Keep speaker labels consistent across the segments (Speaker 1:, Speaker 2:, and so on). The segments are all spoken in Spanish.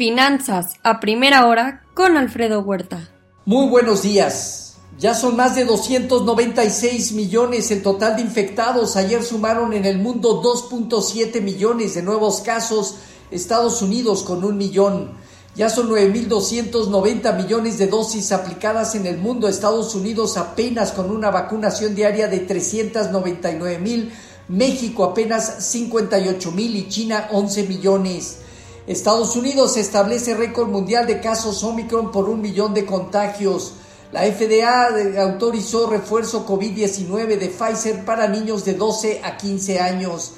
Speaker 1: Finanzas a primera hora con Alfredo Huerta.
Speaker 2: Muy buenos días. Ya son más de 296 millones el total de infectados. Ayer sumaron en el mundo 2.7 millones de nuevos casos. Estados Unidos con un millón. Ya son 9.290 millones de dosis aplicadas en el mundo. Estados Unidos apenas con una vacunación diaria de 399 mil. México apenas 58 mil y China 11 millones. Estados Unidos establece récord mundial de casos Omicron por un millón de contagios. La FDA autorizó refuerzo COVID-19 de Pfizer para niños de 12 a 15 años.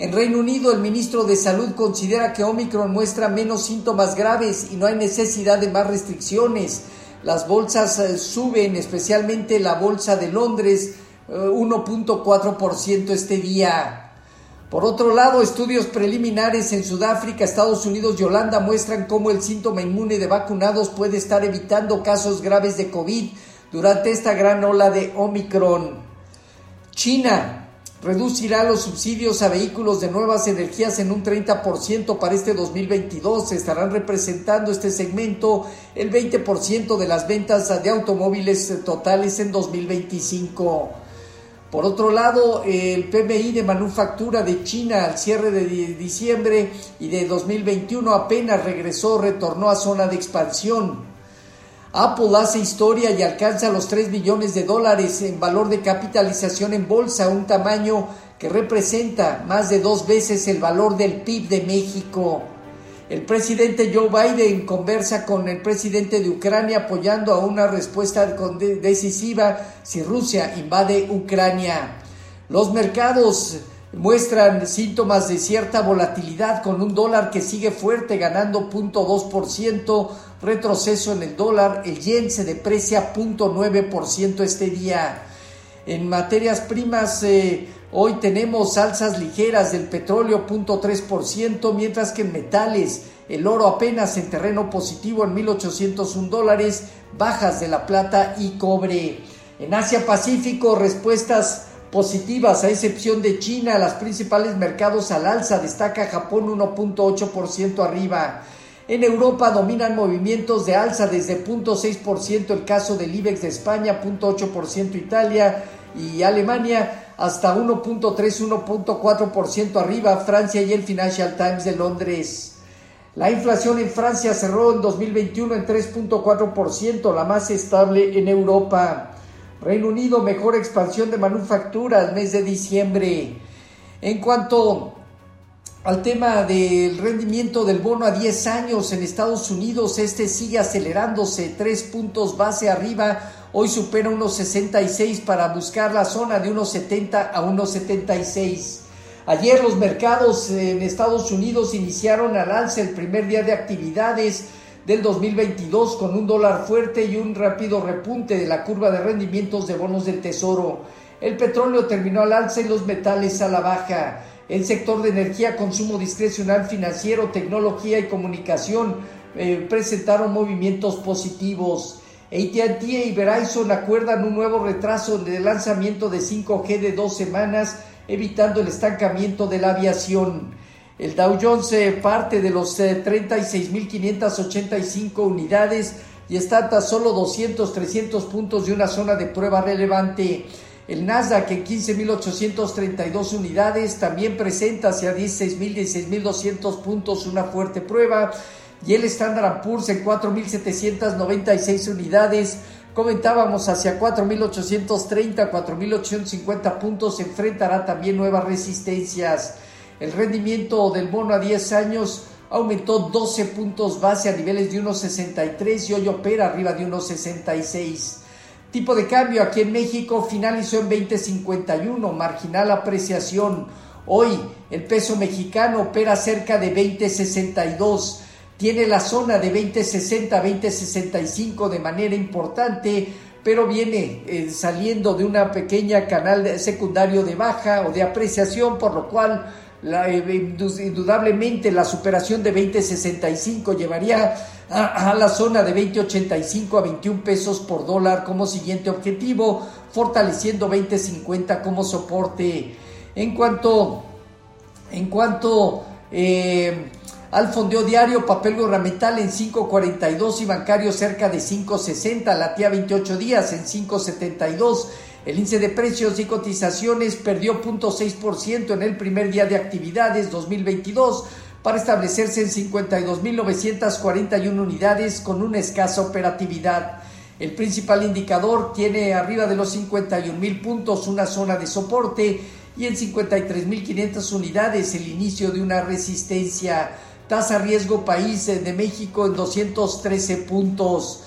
Speaker 2: En Reino Unido, el ministro de Salud considera que Omicron muestra menos síntomas graves y no hay necesidad de más restricciones. Las bolsas eh, suben, especialmente la bolsa de Londres, 1.4% eh, este día. Por otro lado, estudios preliminares en Sudáfrica, Estados Unidos y Holanda muestran cómo el síntoma inmune de vacunados puede estar evitando casos graves de COVID durante esta gran ola de Omicron. China reducirá los subsidios a vehículos de nuevas energías en un 30% para este 2022. Estarán representando este segmento el 20% de las ventas de automóviles totales en 2025. Por otro lado, el PMI de manufactura de China al cierre de diciembre y de 2021 apenas regresó, retornó a zona de expansión. Apple hace historia y alcanza los 3 billones de dólares en valor de capitalización en bolsa, un tamaño que representa más de dos veces el valor del PIB de México. El presidente Joe Biden conversa con el presidente de Ucrania apoyando a una respuesta decisiva si Rusia invade Ucrania. Los mercados muestran síntomas de cierta volatilidad con un dólar que sigue fuerte ganando 0.2%, retroceso en el dólar, el yen se deprecia 0.9% este día. En materias primas, eh, hoy tenemos alzas ligeras del petróleo 0.3%, mientras que en metales el oro apenas en terreno positivo en 1.801 dólares, bajas de la plata y cobre. En Asia Pacífico, respuestas positivas a excepción de China, los principales mercados al alza, destaca Japón 1.8% arriba. En Europa dominan movimientos de alza desde 0.6% el caso del IBEX de España, 0.8% Italia y Alemania, hasta 1.3, 1.4% arriba Francia y el Financial Times de Londres. La inflación en Francia cerró en 2021 en 3.4%, la más estable en Europa. Reino Unido, mejor expansión de manufactura el mes de diciembre. En cuanto al tema del rendimiento del bono a 10 años en Estados Unidos, este sigue acelerándose, tres puntos base arriba, hoy supera unos 66 para buscar la zona de unos 70 a unos 76. Ayer los mercados en Estados Unidos iniciaron al alza el primer día de actividades del 2022 con un dólar fuerte y un rápido repunte de la curva de rendimientos de bonos del Tesoro. El petróleo terminó al alza y los metales a la baja. El sector de energía, consumo discrecional financiero, tecnología y comunicación eh, presentaron movimientos positivos. ATT y Verizon acuerdan un nuevo retraso el lanzamiento de 5G de dos semanas, evitando el estancamiento de la aviación. El Dow Jones parte de los 36.585 eh, unidades y está hasta solo 200, 300 puntos de una zona de prueba relevante. El Nasdaq en 15.832 unidades también presenta hacia 16.000, 16.200 puntos una fuerte prueba. Y el Standard Poor's en 4.796 unidades. Comentábamos hacia 4.830, 4.850 puntos. Enfrentará también nuevas resistencias. El rendimiento del bono a 10 años aumentó 12 puntos base a niveles de 1.63 y hoy opera arriba de 1.66. Tipo de cambio aquí en México finalizó en 2051, marginal apreciación. Hoy el peso mexicano opera cerca de 2062. Tiene la zona de 2060, 2065 de manera importante, pero viene eh, saliendo de una pequeña canal secundario de baja o de apreciación, por lo cual eh, indudablemente la superación de 2065 llevaría a, la zona de 2085 a 21 pesos por dólar como siguiente objetivo, fortaleciendo 2050 como soporte. En cuanto, en cuanto eh, al fondeo diario, papel gubernamental en 5.42 y bancario cerca de 5.60, latía 28 días en 5.72. El índice de precios y cotizaciones perdió 0.6% en el primer día de actividades 2022 para establecerse en 52.941 unidades con una escasa operatividad. El principal indicador tiene arriba de los 51.000 puntos una zona de soporte y en 53.500 unidades el inicio de una resistencia. Tasa riesgo país de México en 213 puntos.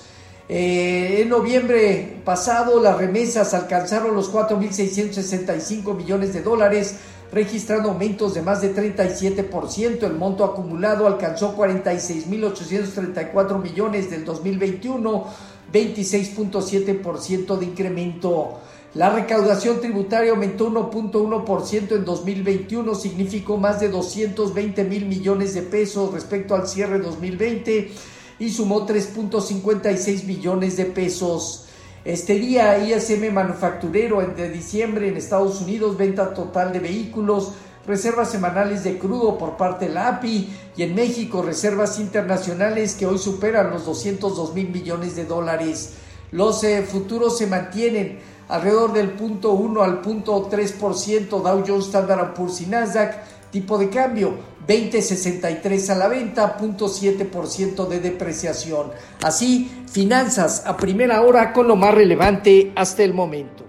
Speaker 2: Eh, en noviembre pasado las remesas alcanzaron los 4.665 millones de dólares, registrando aumentos de más de 37%. El monto acumulado alcanzó 46.834 millones del 2021, 26.7% de incremento. La recaudación tributaria aumentó 1.1% en 2021, significó más de 220 mil millones de pesos respecto al cierre 2020 y sumó 3.56 billones de pesos. Este día, ISM Manufacturero de diciembre en Estados Unidos, venta total de vehículos, reservas semanales de crudo por parte de la API y en México reservas internacionales que hoy superan los 202 mil millones de dólares. Los eh, futuros se mantienen alrededor del punto 1 al punto 3% Dow Jones Standard Poor's y Nasdaq, tipo de cambio 20.63 a la venta, 0.7% de depreciación. Así, finanzas a primera hora con lo más relevante hasta el momento.